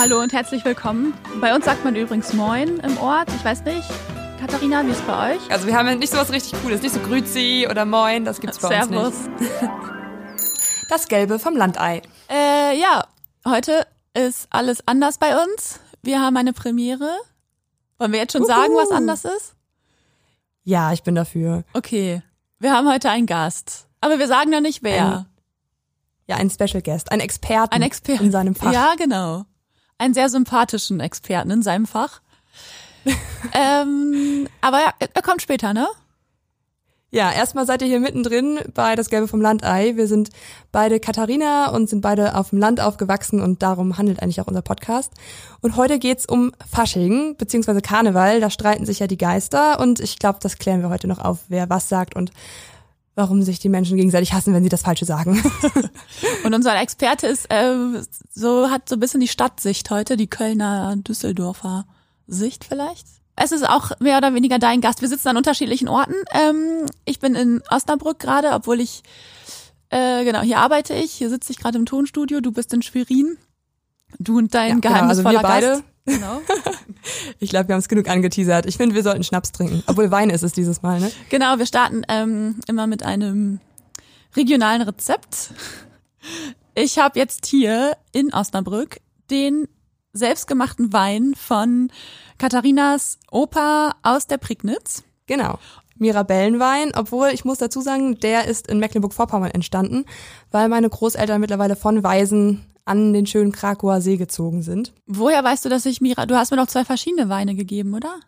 hallo und herzlich willkommen. Bei uns sagt man übrigens Moin im Ort. Ich weiß nicht, Katharina, wie ist es bei euch? Also wir haben ja nicht so was richtig Cooles, nicht so Grüzi oder Moin, das gibt's bei Servus. uns nicht. Das Gelbe vom Landei. Äh, ja, heute ist alles anders bei uns. Wir haben eine Premiere. Wollen wir jetzt schon sagen, was Uhu. anders ist? Ja, ich bin dafür. Okay, wir haben heute einen Gast. Aber wir sagen noch nicht wer. Ein- Ja, ein Special Guest, ein Experten Ein Experten. in seinem Fach. Ja, genau. Einen sehr sympathischen Experten in seinem Fach. ähm, aber ja, er kommt später, ne? Ja, erstmal seid ihr hier mittendrin bei Das Gelbe vom Landei. Wir sind beide Katharina und sind beide auf dem Land aufgewachsen und darum handelt eigentlich auch unser Podcast. Und heute geht's um Fasching beziehungsweise Karneval. Da streiten sich ja die Geister und ich glaube, das klären wir heute noch auf, wer was sagt und warum sich die Menschen gegenseitig hassen, wenn sie das Falsche sagen. Und unser Experte ist äh, so hat so ein bisschen die Stadtsicht heute, die Kölner Düsseldorfer Sicht vielleicht. Es ist auch mehr oder weniger dein Gast. Wir sitzen an unterschiedlichen Orten. Ähm, ich bin in Osnabrück gerade, obwohl ich äh, genau hier arbeite ich. Hier sitze ich gerade im Tonstudio. Du bist in Schwerin. Du und dein Ja, genau, also geheimnisvoller wir beide. Gast. Genau. Ich glaube, wir haben es genug angeteasert. Ich finde, wir sollten Schnaps trinken. Obwohl Wein ist es dieses Mal, ne? Genau, wir starten ähm, immer mit einem regionalen Rezept. Ich habe jetzt hier in Osnabrück den selbstgemachten Wein von Katharinas Opa aus der Prignitz. Genau. Mirabellenwein, obwohl ich muss dazu sagen, der ist in Mecklenburg-Vorpommern entstanden, weil meine Großeltern mittlerweile von Waisen an den schönen Krakauer See gezogen sind. Woher weißt du, dass ich Mira... Du hast mir doch zwei verschiedene Weine gegeben, oder?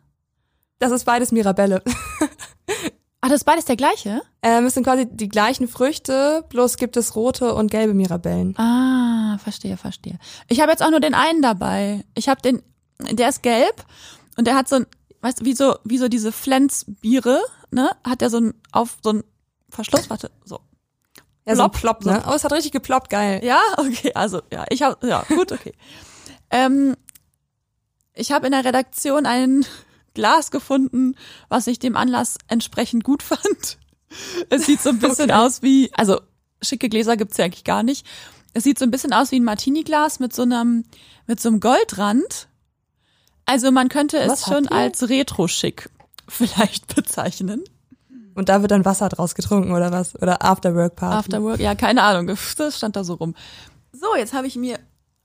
Das ist beides Mirabelle. Ah, das ist beides der gleiche? ähm, es sind quasi die gleichen Früchte, bloß gibt es rote und gelbe Mirabellen. Ah, verstehe, verstehe. Ich habe jetzt auch nur den einen dabei. Ich habe den, der ist gelb und der hat so ein, weißt du, wie so, wie so diese Flensbiere, ne? Hat der so ein auf so ein Verschluss, warte, so. Ja, so ein Plopp, Plopp, ne? Oh, es hat richtig geploppt, geil. Ja, okay, also ja, ich habe ja, gut, okay. ähm, ich habe in der Redaktion ein Glas gefunden, was ich dem Anlass entsprechend gut fand. Es sieht so ein bisschen Okay. aus wie, also schicke Gläser gibt's ja eigentlich gar nicht. Es sieht so ein bisschen aus wie ein Martini-Glas mit so einem mit so einem Goldrand. Also man könnte es Was habt schon ihr? als retro-schick vielleicht bezeichnen. Und da wird dann Wasser draus getrunken oder was? Oder Afterwork Party. Afterwork, ja, keine Ahnung, das stand da so rum. So, jetzt habe ich mir,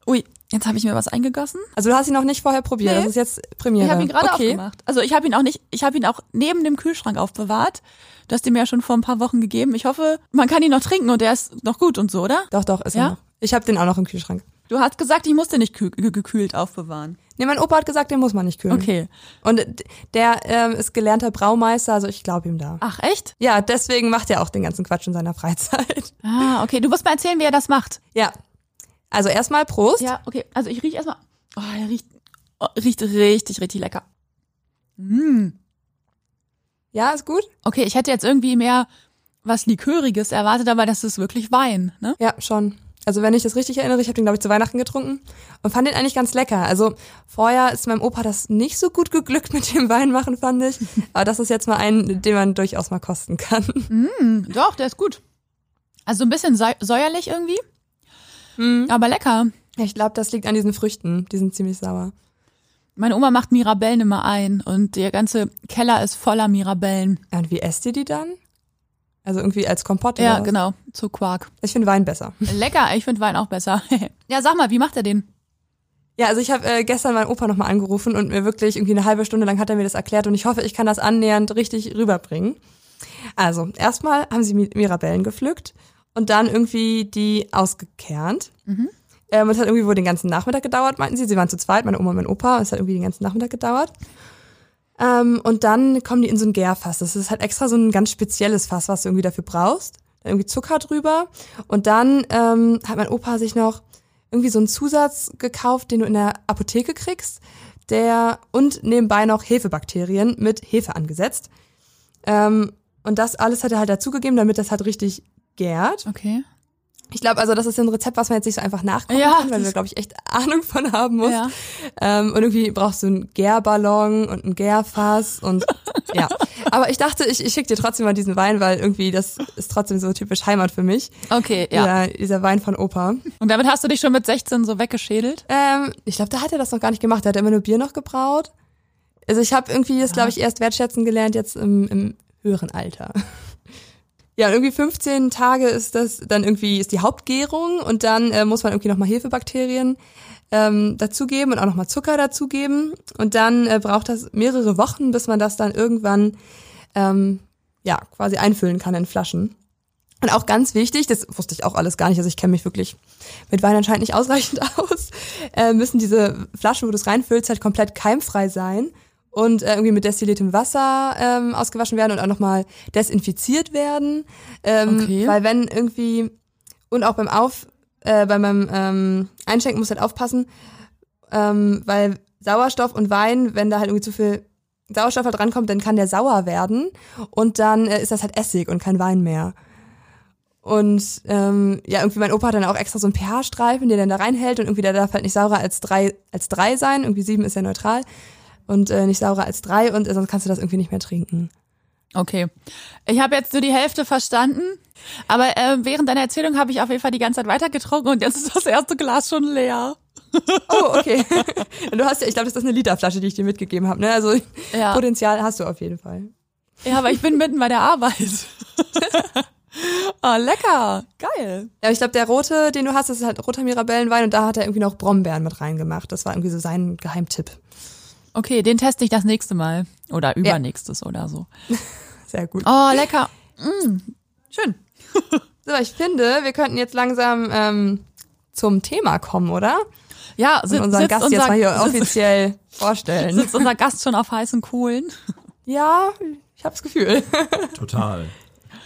ui, jetzt habe ich mir was eingegossen. Also du hast ihn noch nicht vorher probiert, Nee. das ist jetzt Premiere. Ich habe ihn gerade okay. aufgemacht. Also ich habe ihn auch nicht, ich habe ihn auch neben dem Kühlschrank aufbewahrt. Du hast ihn mir ja schon vor ein paar Wochen gegeben. Ich hoffe, man kann ihn noch trinken und der ist noch gut und so, oder? Doch, doch, ist Ja? er noch. Ich habe den auch noch im Kühlschrank. Du hast gesagt, ich musste nicht kü ge- gekühlt aufbewahren. Nee, mein Opa hat gesagt, den muss man nicht kühlen. Okay. Und der ähm, ist gelernter Braumeister, also ich glaube ihm da. Ach, echt? Ja, deswegen macht er auch den ganzen Quatsch in seiner Freizeit. Ah, okay. Du musst mal erzählen, wie er das macht. Ja. Also erstmal Prost. Ja, okay. Also ich rieche erstmal. Oh, er riecht, oh, riecht richtig, richtig lecker. Mm. Ja, ist gut? Okay, ich hätte jetzt irgendwie mehr was Liköriges erwartet, aber das ist wirklich Wein, ne? Ja, schon. Also wenn ich das richtig erinnere, ich habe den, glaube ich, zu Weihnachten getrunken und fand den eigentlich ganz lecker. Also vorher ist meinem Opa das nicht so gut geglückt mit dem Weinmachen, fand ich. Aber das ist jetzt mal ein, den man durchaus mal kosten kann. Mm, doch, der ist gut. Also ein bisschen säu säuerlich irgendwie, aber lecker. Ich glaube, das liegt an diesen Früchten. Die sind ziemlich sauer. Meine Oma macht Mirabellen immer ein und der ganze Keller ist voller Mirabellen. Und wie esst ihr die dann? Also irgendwie als Kompott Ja, oder was? genau, zu Quark. Ich finde Wein besser. Lecker, ich finde Wein auch besser. ja, sag mal, wie macht er den? Ja, also ich habe äh, gestern meinen Opa nochmal angerufen und mir wirklich irgendwie eine halbe Stunde lang hat er mir das erklärt und ich hoffe, ich kann das annähernd richtig rüberbringen. Also, erstmal haben sie Mi- Mirabellen gepflückt und dann irgendwie die ausgekernt. Ähm, es hat irgendwie wohl den ganzen Nachmittag gedauert, meinten sie. Sie waren zu zweit, meine Oma und mein Opa. Es hat irgendwie den ganzen Nachmittag gedauert. Ähm, und dann kommen die in so ein Gärfass. Das ist halt extra so ein ganz spezielles Fass, was du irgendwie dafür brauchst. Dann irgendwie Zucker drüber. Und dann ähm, hat mein Opa sich noch irgendwie so einen Zusatz gekauft, den du in der Apotheke kriegst, der und nebenbei noch Hefebakterien mit Hefe angesetzt. Ähm, und das alles hat er halt dazugegeben, damit das halt richtig gärt. Okay. Ich glaube, also das ist ein Rezept, was man jetzt nicht so einfach nachkochen Ja, kann, weil da, glaube ich, echt Ahnung von haben musst. Ja. Ähm, und irgendwie brauchst du einen Gärballon und ein Gärfass und ja. Aber ich dachte, ich, ich schicke dir trotzdem mal diesen Wein, weil irgendwie das ist trotzdem so typisch Heimat für mich. Okay, ja. Dieser, dieser Wein von Opa. Und damit hast du dich schon mit 16 so weggeschädelt? Ähm, ich glaube, da hat er das noch gar nicht gemacht. Da hat er immer nur Bier noch gebraut. Also ich habe irgendwie das, glaube ich, erst wertschätzen gelernt jetzt im, im höheren Alter. Ja, irgendwie 15 Tage ist das dann irgendwie ist die Hauptgärung und dann äh, muss man irgendwie nochmal Hefebakterien ähm, dazugeben und auch nochmal Zucker dazugeben. Und dann äh, braucht das mehrere Wochen, bis man das dann irgendwann ähm, ja quasi einfüllen kann in Flaschen. Und auch ganz wichtig, das wusste ich auch alles gar nicht, also ich kenne mich wirklich mit Wein anscheinend nicht ausreichend aus, äh, müssen diese Flaschen, wo du es reinfüllst, halt komplett keimfrei sein und äh, irgendwie mit destilliertem Wasser ähm, ausgewaschen werden und auch nochmal desinfiziert werden. Ähm, Okay. Weil wenn irgendwie, und auch beim Auf, äh, bei meinem ähm, Einschenken muss halt aufpassen, ähm, weil Sauerstoff und Wein, wenn da halt irgendwie zu viel Sauerstoff halt rankommt, dann kann der sauer werden und dann äh, ist das halt Essig und kein Wein mehr. Und ähm, ja, irgendwie mein Opa hat dann auch extra so einen pH-Streifen, der dann da reinhält und irgendwie der darf halt nicht saurer als drei, als drei sein. Irgendwie sieben ist ja neutral und äh, nicht saurer als drei und äh, sonst kannst du das irgendwie nicht mehr trinken. Okay. Ich habe jetzt nur die Hälfte verstanden, aber äh, während deiner Erzählung habe ich auf jeden Fall die ganze Zeit weitergetrunken und jetzt ist das erste Glas schon leer. Oh, okay. du hast ja, ich glaube, das ist eine Literflasche, die ich dir mitgegeben habe. Ne? Also Ja. Potenzial hast du auf jeden Fall. Ja, aber ich bin mitten bei der Arbeit. oh, lecker. Geil. Ja, ich glaube, der rote, den du hast, das ist halt roter Mirabellenwein und da hat er irgendwie noch Brombeeren mit reingemacht. Das war irgendwie so sein Geheimtipp. Okay, den teste ich das nächste Mal. Oder übernächstes oder so. Sehr gut. Oh, lecker. Mm, schön. So, ich finde, wir könnten jetzt langsam ähm, zum Thema kommen, oder? Ja, Und sitzt, unseren sitzt Gast unser, jetzt mal hier sitzt, offiziell vorstellen. sitzt unser Gast schon auf heißen Kohlen. Ja, ich habe das Gefühl. Total.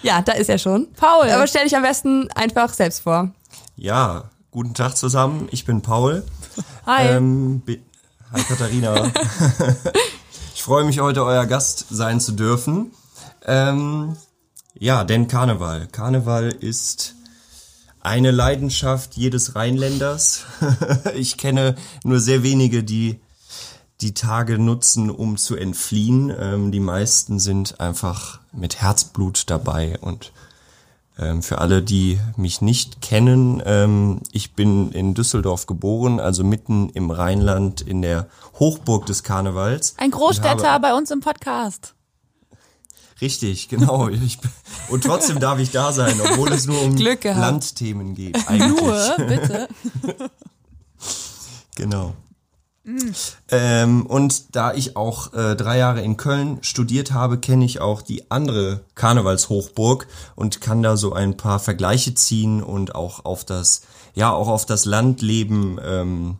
Ja, da ist er schon. Paul. Aber stell dich am besten einfach selbst vor. Ja, guten Tag zusammen. Ich bin Paul. Hi. Ähm, bi- hi Katharina. ich freue mich heute euer Gast sein zu dürfen. Ähm, ja, denn Karneval. Karneval ist eine Leidenschaft jedes Rheinländers. ich kenne nur sehr wenige, die die Tage nutzen, um zu entfliehen. Ähm, die meisten sind einfach mit Herzblut dabei und ähm, für alle, die mich nicht kennen, ähm, ich bin in Düsseldorf geboren, also mitten im Rheinland in der Hochburg des Karnevals. Ein Großstädter bei uns im Podcast. Richtig, genau. Ich, und trotzdem darf ich da sein, obwohl es nur um. Landthemen geht. Eigentlich. Nur, bitte. Genau. Ähm, und da ich auch äh, drei Jahre in Köln studiert habe, kenne ich auch die andere Karnevalshochburg und kann da so ein paar Vergleiche ziehen und auch auf das, ja, auch auf das Landleben ähm,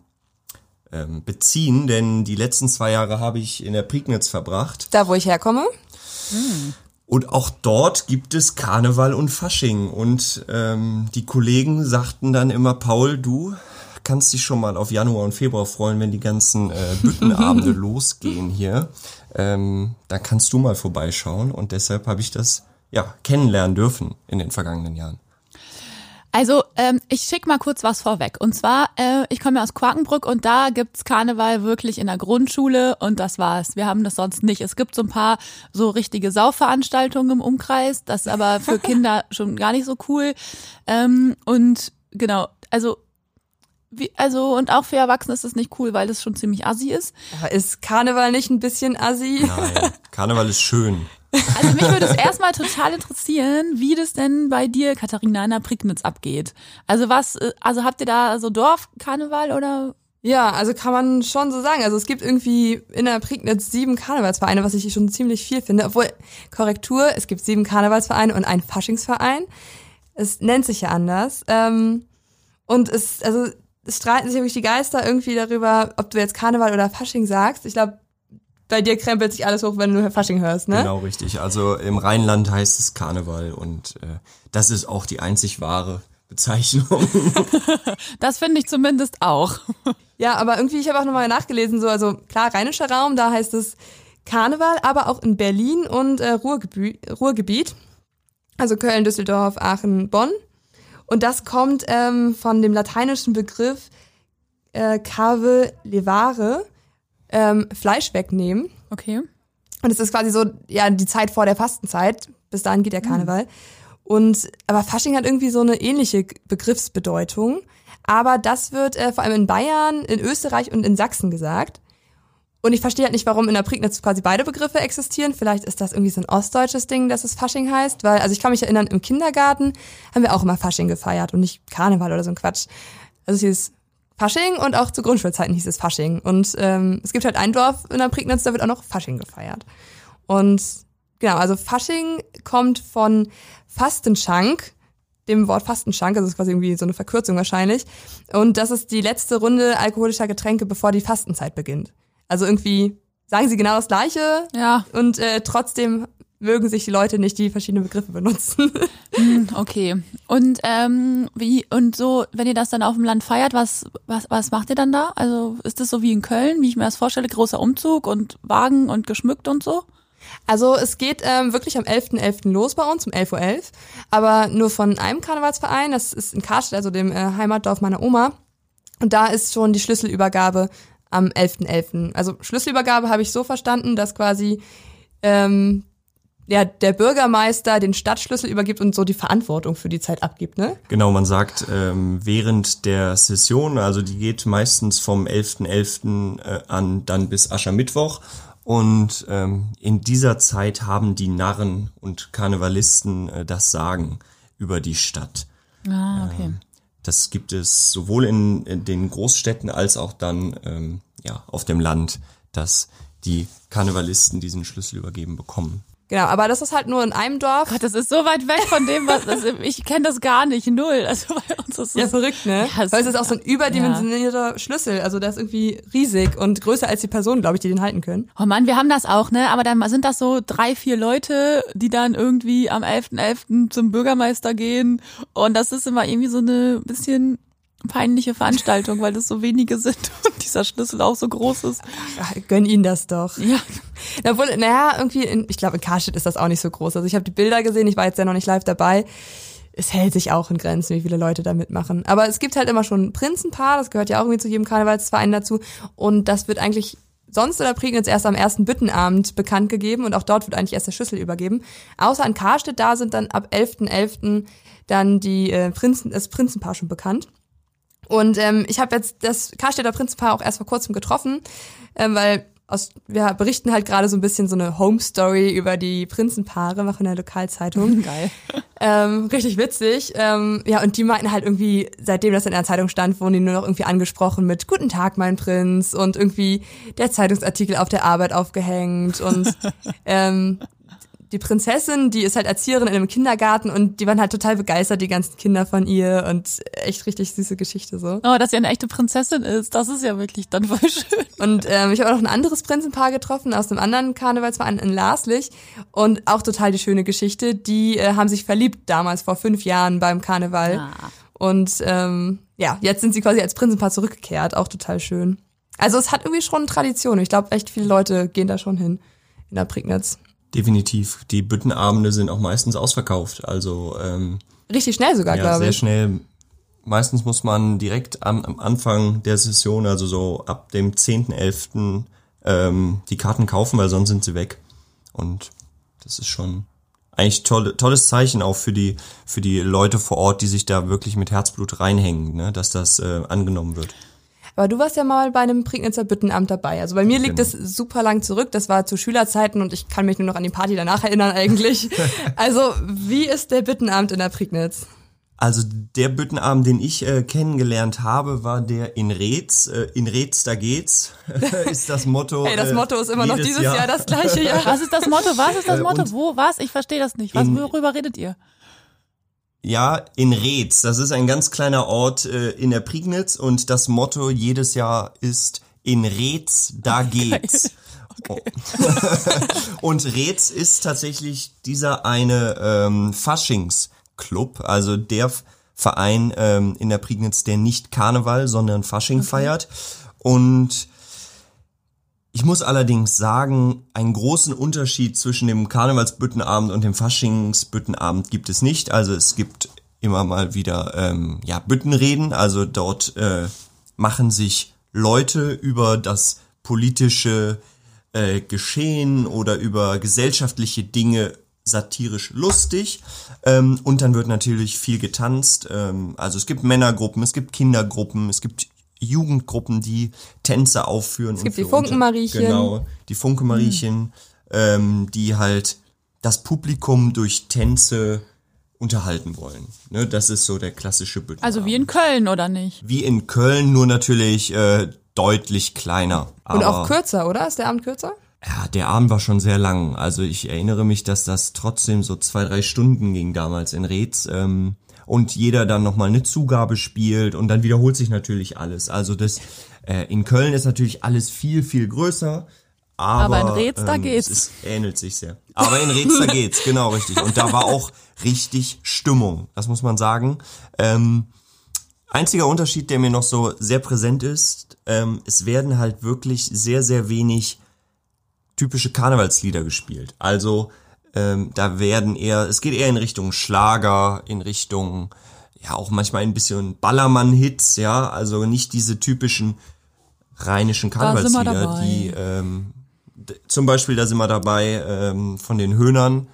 ähm, beziehen, denn die letzten zwei Jahre habe ich in der Prignitz verbracht. Da, wo ich herkomme. Und auch dort gibt es Karneval und Fasching. Und ähm, die Kollegen sagten dann immer, Paul, du kannst dich schon mal auf Januar und Februar freuen, wenn die ganzen äh, Büttenabende losgehen hier. Ähm, da kannst du mal vorbeischauen. Und deshalb habe ich das ja kennenlernen dürfen in den vergangenen Jahren. Also, ähm, ich schick mal kurz was vorweg. Und zwar, äh, ich komme ja aus Quakenbrück und da gibt's Karneval wirklich in der Grundschule und das war's. Wir haben das sonst nicht. Es gibt so ein paar so richtige Sauveranstaltungen im Umkreis, das ist aber für Kinder schon gar nicht so cool. Ähm, und genau, also wie, also und auch für Erwachsene ist das nicht cool, weil das schon ziemlich assi ist. Aber ist Karneval nicht ein bisschen assi? Nein, Karneval ist schön. Also mich würde es erstmal total interessieren, wie das denn bei dir, Katharina, in der Prignitz abgeht. Also was, äh, also habt ihr da so Dorfkarneval oder? Ja, also kann man schon so sagen. Also es gibt irgendwie in der Prignitz sieben Karnevalsvereine, was ich schon ziemlich viel finde. Obwohl, Korrektur, es gibt sieben Karnevalsvereine und einen Faschingsverein. Es nennt sich ja anders. Ähm, und es, also streiten sich wirklich die Geister irgendwie darüber, ob du jetzt Karneval oder Fasching sagst. Ich glaube, bei dir krempelt sich alles hoch, wenn du Fasching hörst, ne? Genau richtig. Also im Rheinland heißt es Karneval und äh, das ist auch die einzig wahre Bezeichnung. Das finde ich zumindest auch. Ja, aber irgendwie, ich habe auch nochmal nachgelesen, so, also klar, rheinischer Raum, da heißt es Karneval, aber auch in Berlin und äh, Ruhrgebiet. Also Köln, Düsseldorf, Aachen, Bonn. Und das kommt ähm, von dem lateinischen Begriff äh, cave levare, ähm, Fleisch wegnehmen. Okay. Und es ist quasi so, ja, die Zeit vor der Fastenzeit. Bis dahin geht der Karneval. Mhm. Und, aber Fasching hat irgendwie so eine ähnliche Begriffsbedeutung. Aber das wird äh, vor allem in Bayern, in Österreich und in Sachsen gesagt. Und ich verstehe halt nicht, warum in der Prignitz quasi beide Begriffe existieren. Vielleicht ist das irgendwie so ein ostdeutsches Ding, dass es Fasching heißt. Weil, also ich kann mich erinnern, im Kindergarten haben wir auch immer Fasching gefeiert und nicht Karneval oder so ein Quatsch. Also es hieß Fasching und auch zu Grundschulzeiten hieß es Fasching. Und ähm, es gibt halt ein Dorf in der Prignitz, da wird auch noch Fasching gefeiert. Und genau, also Fasching kommt von Fastenschank, dem Wort Fastenschank, also das ist quasi irgendwie so eine Verkürzung wahrscheinlich. Und das ist die letzte Runde alkoholischer Getränke, bevor die Fastenzeit beginnt. Also irgendwie sagen sie genau das Gleiche. Ja. Und äh, trotzdem mögen sich die Leute nicht, die verschiedene Begriffe benutzen. Hm, okay. Und ähm, wie und so, wenn ihr das dann auf dem Land feiert, was was was macht ihr dann da? Also ist das so wie in Köln, wie ich mir das vorstelle, großer Umzug und Wagen und geschmückt und so? Also es geht ähm, wirklich am 11.11. .11. los bei uns, um 11.11 Uhr, .11, aber nur von einem Karnevalsverein, das ist in Karstadt, also dem äh, Heimatdorf meiner Oma. Und da ist schon die Schlüsselübergabe am 11.11. .11. Also Schlüsselübergabe habe ich so verstanden, dass quasi ähm, ja, der Bürgermeister den Stadtschlüssel übergibt und so die Verantwortung für die Zeit abgibt, ne? Genau, man sagt, ähm, während der Session, also die geht meistens vom 11.11. .11. Äh, an dann bis Aschermittwoch und ähm, in dieser Zeit haben die Narren und Karnevalisten äh, das Sagen über die Stadt. Ah, okay. Ähm, das gibt es sowohl in, in, den Großstädten als auch dann ähm, ja, auf dem Land, dass die Karnevalisten diesen Schlüssel übergeben bekommen. Genau, aber das ist halt nur in einem Dorf. Gott, das ist so weit weg von dem, was das, ich kenne das gar nicht, null. Also bei uns ist ja verrückt, ne? Ja, Weil es ist auch so ein überdimensionierter ja. Schlüssel, also der ist irgendwie riesig und größer als die Personen, glaube ich, die den halten können. Oh Mann, wir haben das auch, ne? Aber dann sind das so drei, vier Leute, die dann irgendwie am 11.11. .11. zum Bürgermeister gehen und das ist immer irgendwie so eine bisschen peinliche Veranstaltung, weil das so wenige sind und dieser Schlüssel auch so groß ist. Ach, gönn ihnen das doch. Ja. Obwohl, naja, irgendwie, in, ich glaube, in Karstadt ist das auch nicht so groß. Also ich habe die Bilder gesehen, ich war jetzt ja noch nicht live dabei. Es hält sich auch in Grenzen, wie viele Leute da mitmachen. Aber es gibt halt immer schon ein Prinzenpaar, das gehört ja auch irgendwie zu jedem Karnevalsverein dazu. Und das wird eigentlich sonst in der Prignitz erst am ersten Büttenabend bekannt gegeben und auch dort wird eigentlich erst der Schlüssel übergeben. Außer in Karstedt, da sind dann ab 11.11. .11. dann die äh, Prinzen, das Prinzenpaar schon bekannt. Und ähm, ich habe jetzt das Karstädter Prinzenpaar auch erst vor kurzem getroffen, ähm, weil aus, wir berichten halt gerade so ein bisschen so eine Home Story über die Prinzenpaare, machen in der Lokalzeitung. Geil. Ähm, richtig witzig. Ähm, ja, und die meinten halt irgendwie, seitdem das in der Zeitung stand, wurden die nur noch irgendwie angesprochen mit Guten Tag, mein Prinz und irgendwie der Zeitungsartikel auf der Arbeit aufgehängt und ähm, die Prinzessin, die ist halt Erzieherin in einem Kindergarten und die waren halt total begeistert, die ganzen Kinder von ihr und echt richtig süße Geschichte so. Oh, dass sie eine echte Prinzessin ist, das ist ja wirklich dann voll schön. Und ähm, ich habe auch noch ein anderes Prinzenpaar getroffen aus einem anderen Karnevalsverein in Laslich und auch total die schöne Geschichte. Die äh, haben sich verliebt damals vor fünf Jahren beim Karneval ah. und ähm, ja, jetzt sind sie quasi als Prinzenpaar zurückgekehrt, auch total schön. Also es hat irgendwie schon eine Tradition. Ich glaube, echt viele Leute gehen da schon hin in der Prignitz. Definitiv. Die Büttenabende sind auch meistens ausverkauft. Also ähm, richtig schnell sogar, ja, glaube ich. Sehr schnell. Meistens muss man direkt am, am Anfang der Session, also so ab dem 10.11. Ähm, die Karten kaufen, weil sonst sind sie weg. Und das ist schon eigentlich toll, tolles Zeichen auch für die für die Leute vor Ort, die sich da wirklich mit Herzblut reinhängen, ne, dass das äh, angenommen wird. Aber du warst ja mal bei einem Prignitzer Büttenamt dabei. Also bei mir liegt genau. das super lang zurück. Das war zu Schülerzeiten und ich kann mich nur noch an die Party danach erinnern eigentlich. also wie ist der Büttenamt in der Prignitz? Also der Büttenabend, den ich äh, kennengelernt habe, war der in Rez. Äh, in Rez, da geht's, ist das Motto. Hey, das Motto ist immer noch dieses Jahr. Jahr das gleiche Jahr. Was ist das Motto? Was ist das äh, Motto? Wo? Was? Ich verstehe das nicht. Was, worüber redet ihr? Ja, in Reetz. Das ist ein ganz kleiner Ort äh, in der Prignitz und das Motto jedes Jahr ist in Reetz, da geht's. Okay. und Reetz ist tatsächlich dieser eine ähm, Faschingsclub, also der Verein ähm, in der Prignitz, der nicht Karneval, sondern Fasching okay. feiert. Und ich muss allerdings sagen, einen großen Unterschied zwischen dem Karnevalsbüttenabend und dem Faschingsbüttenabend gibt es nicht. Also es gibt immer mal wieder ähm, ja Büttenreden. Also dort äh, machen sich Leute über das politische äh, Geschehen oder über gesellschaftliche Dinge satirisch lustig. Ähm, und dann wird natürlich viel getanzt. Ähm, also es gibt Männergruppen, es gibt Kindergruppen, es gibt Jugendgruppen, die Tänze aufführen. Es gibt die Funkenmariechen. Genau, die Funkenmariechen, mhm. ähm, die halt das Publikum durch Tänze unterhalten wollen. Ne, das ist so der klassische Büttenabend. Also wie in Köln, oder nicht? Wie in Köln, nur natürlich äh, deutlich kleiner. Und auch kürzer, oder? Ist der Abend kürzer? Ja, der Abend war schon sehr lang. Also ich erinnere mich, dass das trotzdem so zwei, drei Stunden ging damals in Reetz. Ähm, und jeder dann nochmal eine Zugabe spielt und dann wiederholt sich natürlich alles. Also das äh, in Köln ist natürlich alles viel, viel größer. Aber, aber in Reetz, da ähm, geht's. Es ähnelt sich sehr. Aber in Reetz, da geht's, genau richtig. Und da war auch richtig Stimmung, das muss man sagen. Ähm, einziger Unterschied, der mir noch so sehr präsent ist, ähm, es werden halt wirklich sehr, sehr wenig typische Karnevalslieder gespielt. Also ähm, da werden eher, es geht eher in Richtung Schlager, in Richtung, ja auch manchmal ein bisschen Ballermann-Hits, ja, also nicht diese typischen rheinischen Karnevalslieder, die ähm, zum Beispiel, da sind wir dabei, ähm, von den Höhnern.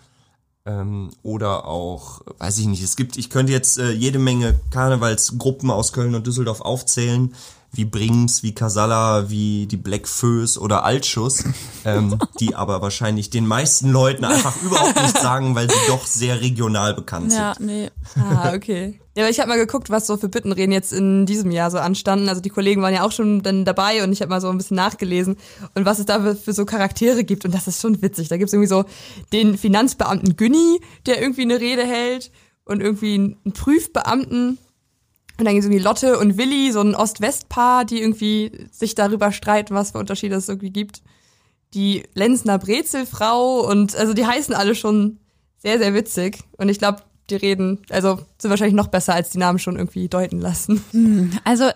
Ähm, oder auch, weiß ich nicht, es gibt, ich könnte jetzt äh, jede Menge Karnevalsgruppen aus Köln und Düsseldorf aufzählen, wie Brings, wie Casalla, wie die Black Föß oder Altschuss, ähm, die aber wahrscheinlich den meisten Leuten einfach überhaupt nicht sagen, weil sie doch sehr regional bekannt ja, sind. nee. Ah, okay. Ja, ich habe mal geguckt, was so für Büttenreden jetzt in diesem Jahr so anstanden. Also die Kollegen waren ja auch schon dann dabei und ich habe mal so ein bisschen nachgelesen und was es da für, für so Charaktere gibt und das ist schon witzig. Da gibt's irgendwie so den Finanzbeamten Günni, der irgendwie eine Rede hält und irgendwie einen Prüfbeamten, und dann gibt es irgendwie Lotte und Willi, so ein Ost-West-Paar, die irgendwie sich darüber streiten, was für Unterschiede es irgendwie gibt. Die Lenzner Brezelfrau und also die heißen alle schon sehr, sehr witzig. Und ich glaube, die reden, also sind wahrscheinlich noch besser, als die Namen schon irgendwie deuten lassen. Hm, also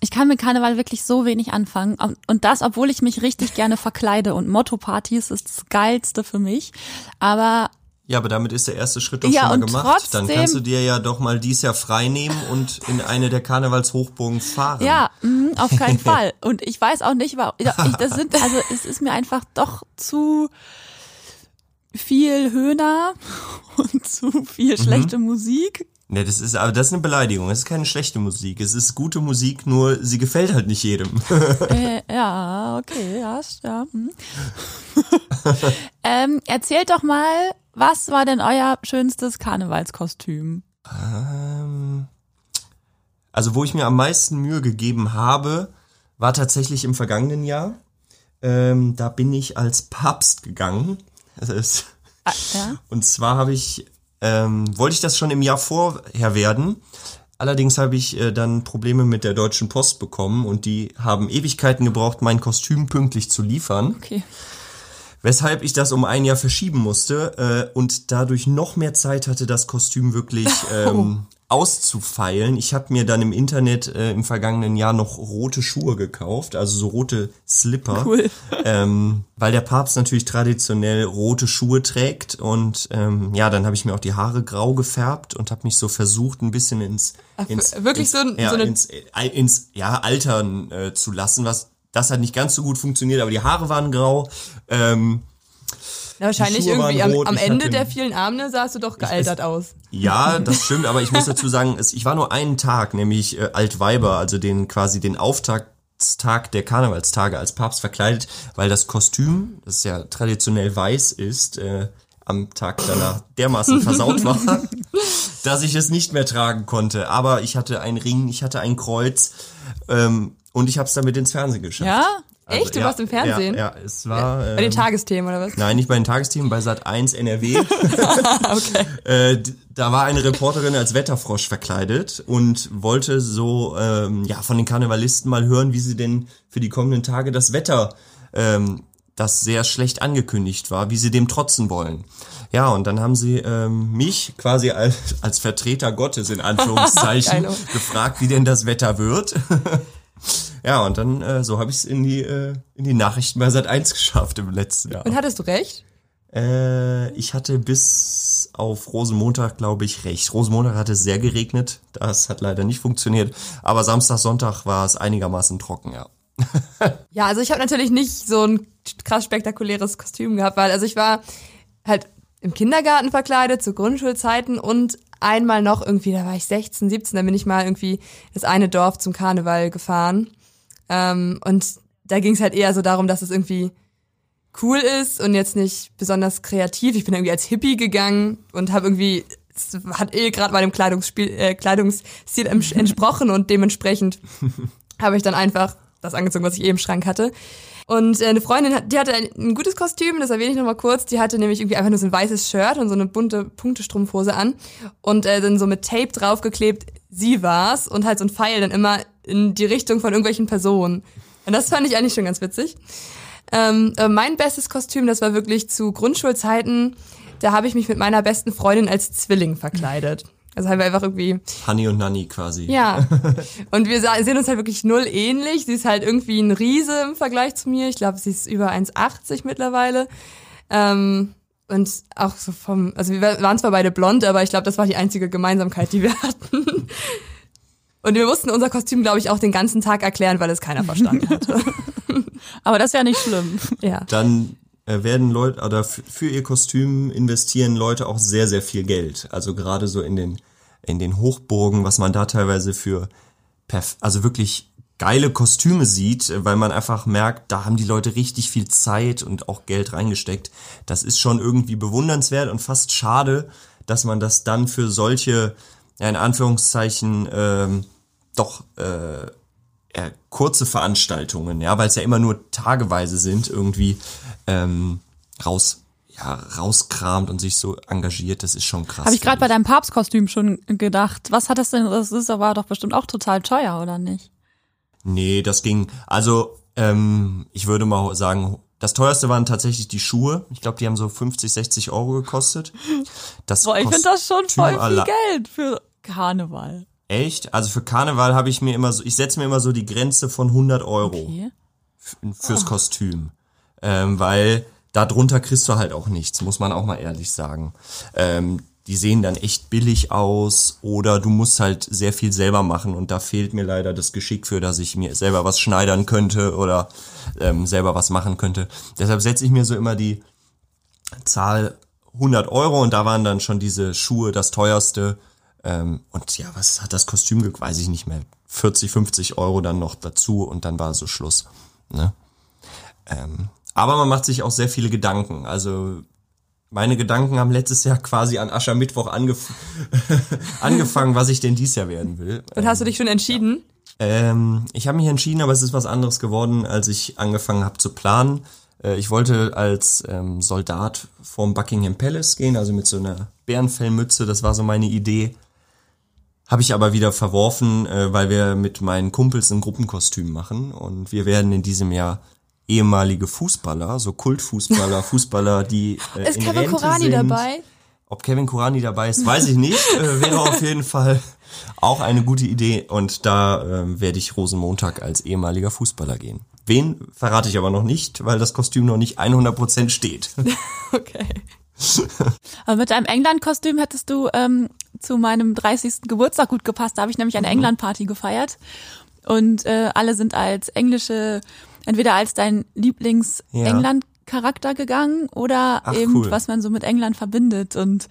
ich kann mit Karneval wirklich so wenig anfangen. Und das, obwohl ich mich richtig gerne verkleide. Und Motto-Partys ist das Geilste für mich. Aber ja, aber damit ist der erste Schritt doch Ja, schon mal gemacht. Dann kannst du dir ja doch mal dies Jahr frei nehmen und in eine der Karnevalshochburgen fahren. Ja, mh, auf keinen Fall. Und ich weiß auch nicht, warum. Ich, das sind, also es ist mir einfach doch zu viel Höhner und zu viel schlechte Musik. Ne, das ist, aber das ist eine Beleidigung. Es ist keine schlechte Musik. Es ist gute Musik, nur sie gefällt halt nicht jedem. Äh, ja, okay, ja, ist- ja. Hm. ähm, erzählt doch mal, was war denn euer schönstes Karnevalskostüm? Ähm, also, wo ich mir am meisten Mühe gegeben habe, war tatsächlich im vergangenen Jahr. Ähm, da bin ich als Papst gegangen. Ist, Ah, ja? Und zwar habe ich, ähm, wollte ich das schon im Jahr vorher werden. Allerdings habe ich äh, dann Probleme mit der Deutschen Post bekommen und die haben Ewigkeiten gebraucht, mein Kostüm pünktlich zu liefern. Okay. Weshalb ich das um ein Jahr verschieben musste äh, und dadurch noch mehr Zeit hatte, das Kostüm wirklich ähm, auszufeilen. Ich habe mir dann im Internet äh, im vergangenen Jahr noch rote Schuhe gekauft, also so rote Slipper. Cool. Ähm, weil der Papst natürlich traditionell rote Schuhe trägt und ähm, ja, dann habe ich mir auch die Haare grau gefärbt und habe mich so versucht, ein bisschen ins, ins wirklich ins, so ein- ja, so eine- ins, äh, ins ja altern äh, zu lassen, was das hat nicht ganz so gut funktioniert, aber die Haare waren grau. Ähm, Ja, wahrscheinlich irgendwie am, am ich Ende hatte- der vielen Abende sahst du doch gealtert aus. Ja, das stimmt, aber ich muss dazu sagen, es, ich war nur einen Tag, nämlich äh, Altweiber, also den quasi den Auftaktstag der Karnevalstage als Papst verkleidet, weil das Kostüm, das ja traditionell weiß ist, äh, am Tag danach dermaßen versaut war, dass ich es nicht mehr tragen konnte. Aber ich hatte einen Ring, ich hatte ein Kreuz ähm, und ich habe es damit ins Fernsehen geschafft. Ja? Echt? Du ja, warst im Fernsehen? Ja, ja es war. Bei den ähm, Tagesthemen oder was? Nein, nicht bei den Tagesthemen, bei Sat 1 NRW. okay. Äh, da war eine Reporterin als Wetterfrosch verkleidet und wollte so ähm, ja von den Karnevalisten mal hören, wie sie denn für die kommenden Tage das Wetter, ähm, das sehr schlecht angekündigt war, wie sie dem trotzen wollen. Ja, und dann haben sie ähm, mich quasi als, als Vertreter Gottes in Anführungszeichen gefragt, wie denn das Wetter wird. ja, und dann äh, so habe ich es in die äh, in die Nachrichten bei Sat 1 geschafft im letzten Jahr. Und hattest du recht? Äh, ich hatte bis auf Rosenmontag, glaube ich, recht. Rosenmontag hatte es sehr geregnet. Das hat leider nicht funktioniert. Aber Samstag, Sonntag war es einigermaßen trocken, ja. Ja, also ich habe natürlich nicht so ein krass spektakuläres Kostüm gehabt, weil also ich war halt im Kindergarten verkleidet zu Grundschulzeiten und einmal noch irgendwie, da war ich 16, 17, da bin ich mal irgendwie das eine Dorf zum Karneval gefahren. Ähm, und da ging es halt eher so darum, dass es irgendwie cool ist und jetzt nicht besonders kreativ. Ich bin irgendwie als Hippie gegangen und habe irgendwie es hat eh gerade meinem Kleidungsspiel, äh, Kleidungsstil entsprochen und dementsprechend habe ich dann einfach das angezogen, was ich eh im Schrank hatte. Und äh, eine Freundin, die hatte ein, gutes Kostüm, das erwähne ich nochmal kurz. Die hatte nämlich irgendwie einfach nur so ein weißes Shirt und so eine bunte Punktestrumpfhose an und äh, dann so mit Tape draufgeklebt, sie war's und halt so ein Pfeil dann immer in die Richtung von irgendwelchen Personen. Und das fand ich eigentlich schon ganz witzig. Ähm, äh, mein bestes Kostüm, das war wirklich zu Grundschulzeiten, da habe ich mich mit meiner besten Freundin als Zwilling verkleidet. Also haben wir einfach irgendwie. Honey und Nanny quasi. Ja. Und wir sehen uns halt wirklich null ähnlich. Sie ist halt irgendwie ein Riese im Vergleich zu mir. Ich glaube, sie ist über 1,80 mittlerweile. Ähm, und auch so vom, also wir waren zwar beide blond, aber ich glaube, das war die einzige Gemeinsamkeit, die wir hatten. Und wir mussten unser Kostüm, glaube ich, auch den ganzen Tag erklären, weil es keiner verstanden hatte. Aber das ist ja nicht schlimm. Ja. Dann werden Leute oder für ihr Kostüm investieren Leute auch sehr sehr viel Geld. Also gerade so in den in den Hochburgen, was man da teilweise für also wirklich geile Kostüme sieht, weil man einfach merkt, da haben die Leute richtig viel Zeit und auch Geld reingesteckt. Das ist schon irgendwie bewundernswert und fast schade, dass man das dann für solche, in Anführungszeichen, ähm, doch äh, eher kurze Veranstaltungen, ja, weil es ja immer nur tageweise sind, irgendwie ähm, raus ja, rauskramt und sich so engagiert, das ist schon krass. Habe ich gerade bei deinem Papstkostüm schon gedacht. Was hat das denn? Das ist aber doch bestimmt auch total teuer, oder nicht? Nee, das ging, also ähm, ich würde mal sagen, das teuerste waren tatsächlich die Schuhe. Ich glaube, die haben so 50, 60 Euro gekostet. Das Boah, ich finde das schon voll viel Geld für Karneval. Echt? Also für Karneval habe ich mir immer so, ich setze mir immer so die Grenze von 100 Euro Okay. fürs Kostüm. Ähm, weil darunter kriegst du halt auch nichts, muss man auch mal ehrlich sagen. Ähm, die sehen dann echt billig aus oder du musst halt sehr viel selber machen und da fehlt mir leider das Geschick für, dass ich mir selber was schneidern könnte oder ähm, selber was machen könnte. Deshalb setze ich mir so immer die Zahl 100 Euro und da waren dann schon diese Schuhe das teuerste. Ähm, und ja, was hat das Kostüm, weiß ich nicht mehr, 40, 50 Euro dann noch dazu und dann war so Schluss. Ne? Ähm, aber man macht sich auch sehr viele Gedanken. Also meine Gedanken haben letztes Jahr quasi an Aschermittwoch angef angefangen, was ich denn dies Jahr werden will. Und hast du dich schon entschieden? Ähm, ich habe mich entschieden, aber es ist was anderes geworden, als ich angefangen habe zu planen. Äh, ich wollte als ähm, Soldat vorm Buckingham Palace gehen, also mit so einer Bärenfellmütze, das war so meine Idee. Habe ich aber wieder verworfen, äh, weil wir mit meinen Kumpels ein Gruppenkostüm machen und wir werden in diesem Jahr ehemalige Fußballer, so Kultfußballer, Fußballer, die äh, Ist in Kevin Rente Kurani sind. dabei? Ob Kevin Kurani dabei ist, weiß ich nicht. Äh, wäre auf jeden Fall auch eine gute Idee. Und da ähm, werde ich Rosenmontag als ehemaliger Fußballer gehen. Wen verrate ich aber noch nicht, weil das Kostüm noch nicht 100% steht. Okay. Aber mit deinem England-Kostüm hättest du ähm, zu meinem 30. Geburtstag gut gepasst. Da habe ich nämlich Mhm. eine England-Party gefeiert. Und äh, alle sind als englische, entweder als dein Lieblings-England-Charakter gegangen oder Ach, eben, cool. was man so mit England verbindet. Und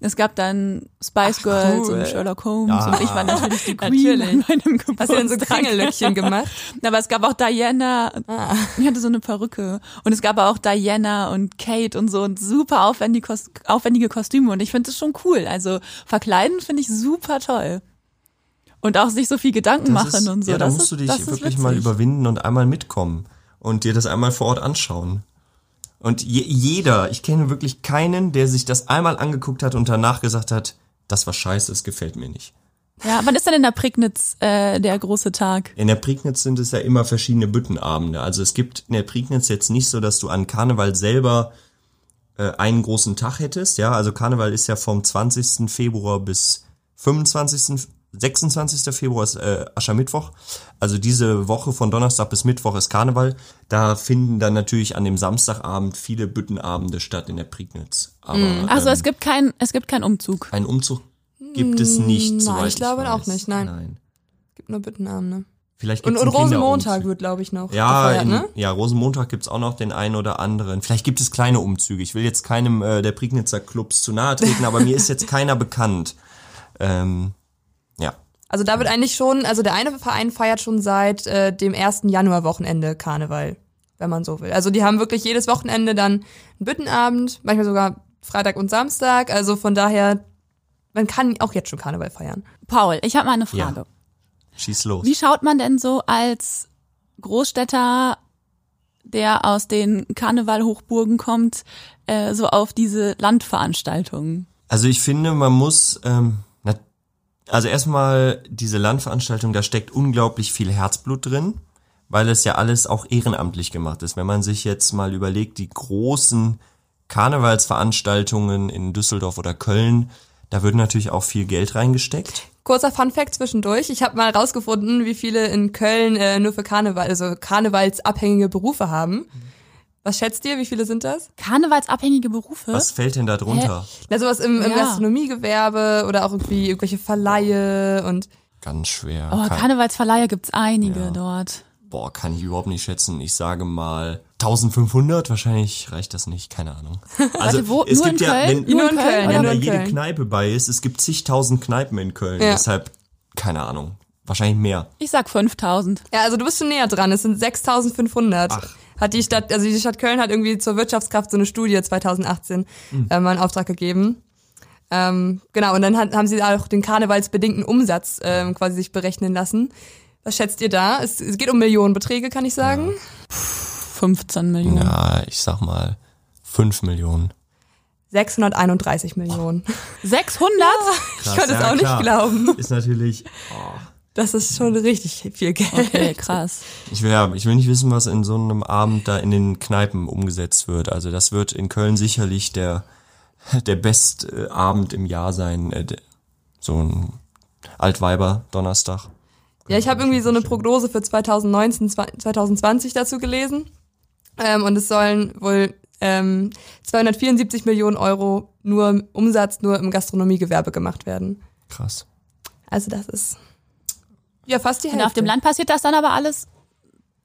es gab dann Spice Girls cool. und Sherlock Holmes Ja. und ich war natürlich die Queen Natürlich. an meinem Geburtstag. Hast du denn so Kringelöckchen gemacht? Aber es gab auch Diana, Ah. die hatte so eine Perücke. Und es gab auch Diana und Kate und so und super aufwendige, Kos aufwendige Kostüme. Und ich finde das schon cool. Also verkleiden finde ich super toll. Und auch sich so viel Gedanken Das machen ist, und so. Ja, da das musst ist, du dich wirklich witzig. mal überwinden und einmal mitkommen und dir das einmal vor Ort anschauen. Und je, jeder, ich kenne wirklich keinen, der sich das einmal angeguckt hat und danach gesagt hat, das war scheiße, es gefällt mir nicht. Ja, wann ist denn in der Prignitz äh, der große Tag? In der Prignitz sind es ja immer verschiedene Büttenabende. Also es gibt in der Prignitz jetzt nicht so, dass du an Karneval selber äh, einen großen Tag hättest. Ja, also Karneval ist ja vom 20. Februar bis 25. 26. Februar ist äh, Aschermittwoch. Also diese Woche von Donnerstag bis Mittwoch ist Karneval. Da finden dann natürlich an dem Samstagabend viele Büttenabende statt in der Prignitz. Aber Also ähm, es gibt kein, es gibt keinen Umzug. einen Umzug gibt es nicht. Nein, soweit ich glaube weiß. auch nicht, nein. nein. Gibt nur Büttenabende. Vielleicht Und, gibt's und einen Rosenmontag wird, glaube ich, noch Ja, gefeiert, in, ne? ja, Rosenmontag gibt's auch noch den einen oder anderen. Vielleicht gibt es kleine Umzüge. Ich will jetzt keinem äh, der Prignitzer Clubs zu nahe treten, aber mir ist jetzt keiner bekannt. Ähm. Also da wird eigentlich schon, also der eine Verein feiert schon seit äh, dem ersten Januarwochenende Karneval, wenn man so will. Also die haben wirklich jedes Wochenende dann einen Büttenabend, manchmal sogar Freitag und Samstag. Also von daher, man kann auch jetzt schon Karneval feiern. Paul, ich habe mal eine Ja. Frage. Schieß los. Wie schaut man denn so als Großstädter, der aus den Karnevalhochburgen kommt, äh, so auf diese Landveranstaltungen? Also ich finde, man muss, ähm, also erstmal diese Landveranstaltung, da steckt unglaublich viel Herzblut drin, weil es ja alles auch ehrenamtlich gemacht ist. Wenn man sich jetzt mal überlegt, die großen Karnevalsveranstaltungen in Düsseldorf oder Köln, da wird natürlich auch viel Geld reingesteckt. Kurzer Funfact zwischendurch. Ich habe mal rausgefunden, wie viele in Köln äh, nur für Karneval, also karnevalsabhängige Berufe haben. Was schätzt ihr, wie viele sind das? Karnevalsabhängige Berufe? Was fällt denn da drunter? Na, sowas im, im Ja. Gastronomiegewerbe oder auch irgendwie irgendwelche Verleihe und Ganz schwer. Oh, Kann- Karnevalsverleihe gibt's einige Ja. dort. Boah, kann ich überhaupt nicht schätzen. Ich sage mal 1500, wahrscheinlich reicht das nicht, keine Ahnung. Also Warte, wo? es Nur gibt in ja, Köln? wenn, Nur in Köln, ja, wenn nur da in jede Köln. Kneipe bei ist, es gibt zigtausend Kneipen in Köln, Ja. deshalb keine Ahnung, wahrscheinlich mehr. Ich sag 5000. Ja, also du bist schon näher dran. Es sind 6500. Ach. Hat die Stadt, also die Stadt Köln hat irgendwie zur Wirtschaftskraft so eine Studie 2018 Hm. äh, mal in Auftrag gegeben. Ähm, genau, und dann hat, haben sie auch den karnevalsbedingten Umsatz ähm, quasi sich berechnen lassen. Was schätzt ihr da? Es, es geht um Millionenbeträge, kann ich sagen. 15 Millionen. Ja, ich sag mal 5 Millionen. 631 Millionen. 600? ich konnte es ja, auch klar. nicht glauben. Ist natürlich, Das ist schon richtig viel Geld. Okay, krass. ich will, ja, ich will nicht wissen, was in so einem Abend da in den Kneipen umgesetzt wird. Also das wird in Köln sicherlich der, der beste Abend im Jahr sein. äh, So ein Altweiber Donnerstag. Ja, ich habe irgendwie so eine Prognose für 2019, zwa- 2020 dazu gelesen. Ähm, und es sollen wohl ähm, 274 Millionen Euro nur im Umsatz nur im Gastronomiegewerbe gemacht werden. Krass. Also das ist ja fast die Und Hälfte. auf dem Land passiert das dann aber alles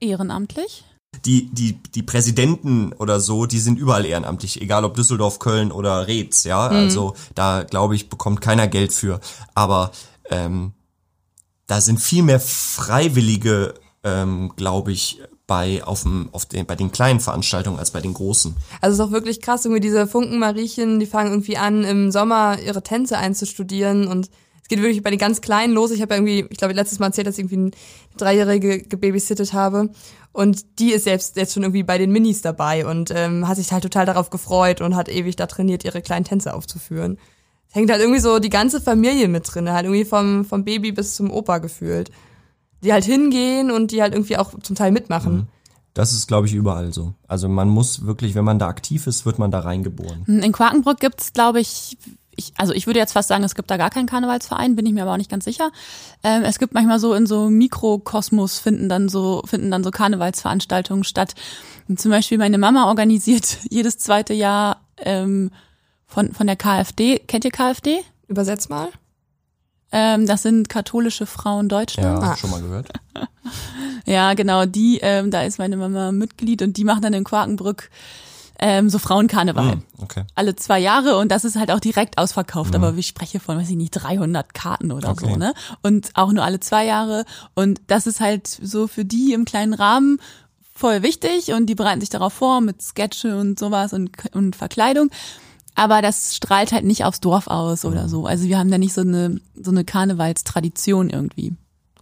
ehrenamtlich? die, die, die Präsidenten oder so, die sind überall ehrenamtlich, egal ob Düsseldorf, Köln oder Reetz, ja. Also da glaube ich, bekommt keiner Geld für. Aber ähm, da sind viel mehr Freiwillige, ähm, glaube ich, bei auf dem, auf den, bei den kleinen Veranstaltungen als bei den großen. Also es ist auch wirklich krass, irgendwie diese Funkenmariechen, die fangen irgendwie an, im Sommer ihre Tänze einzustudieren und es geht wirklich bei den ganz Kleinen los. Ich habe ja irgendwie, ich glaube, letztes Mal erzählt, dass ich irgendwie eine Dreijährige gebabysittet habe und die ist selbst jetzt schon irgendwie bei den Minis dabei und ähm, hat sich halt total darauf gefreut und hat ewig da trainiert, ihre kleinen Tänze aufzuführen. Es hängt halt irgendwie so die ganze Familie mit drin, halt irgendwie vom, vom Baby bis zum Opa gefühlt. Die halt hingehen und die halt irgendwie auch zum Teil mitmachen. Das ist, glaube ich, überall so. Also man muss wirklich, wenn man da aktiv ist, wird man da reingeboren. In Quakenbrück gibt's, glaube ich, ich, also ich würde jetzt fast sagen, es gibt da gar keinen Karnevalsverein, bin ich mir aber auch nicht ganz sicher. Ähm, es gibt manchmal so in so Mikrokosmos finden dann so finden dann so Karnevalsveranstaltungen statt. Und zum Beispiel meine Mama organisiert jedes zweite Jahr ähm, von von der KfD. Kennt ihr KfD? Übersetz mal. Ähm, das sind katholische Frauen Ja, Deutschlands. Ah. schon mal gehört. Ja, genau, die, ähm, da ist meine Mama Mitglied und die machen dann in Quakenbrück ähm, so Frauenkarneval. Hm, okay. Alle zwei Jahre und das ist halt auch direkt ausverkauft, aber ich spreche von, weiß ich nicht, 300 Karten oder Okay. so, ne? Und auch nur alle zwei Jahre und das ist halt so für die im kleinen Rahmen voll wichtig und die bereiten sich darauf vor mit Sketche und sowas und, und Verkleidung. Aber das strahlt halt nicht aufs Dorf aus oder so. Also wir haben da nicht so eine, so eine Karnevalstradition irgendwie.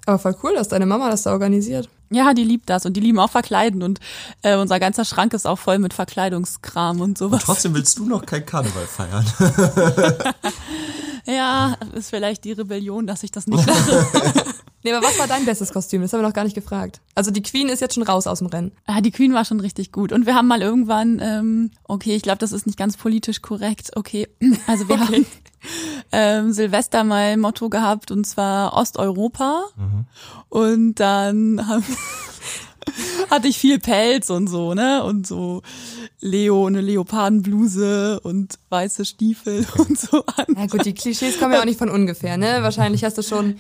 Aber voll cool, dass deine Mama das da organisiert. Ja, die liebt das und die lieben auch Verkleiden und äh, unser ganzer Schrank ist auch voll mit Verkleidungskram und sowas. Trotzdem willst du noch kein Karneval feiern. Ja, ist vielleicht die Rebellion, dass ich das nicht mache. Nee, aber was war dein bestes Kostüm? Das haben wir noch gar nicht gefragt. Also die Queen ist jetzt schon raus aus dem Rennen. ja, die Queen war schon richtig gut. Und wir haben mal irgendwann, ähm, okay, ich glaube, das ist nicht ganz politisch korrekt, okay. Also wir haben ähm, Silvester mal Motto gehabt und zwar Osteuropa. Und dann haben, hatte ich viel Pelz und so, ne? Und so Leo, eine Leopardenbluse und weiße Stiefel und so an. Ja gut, die Klischees kommen ja auch nicht von ungefähr, ne? Wahrscheinlich hast du schon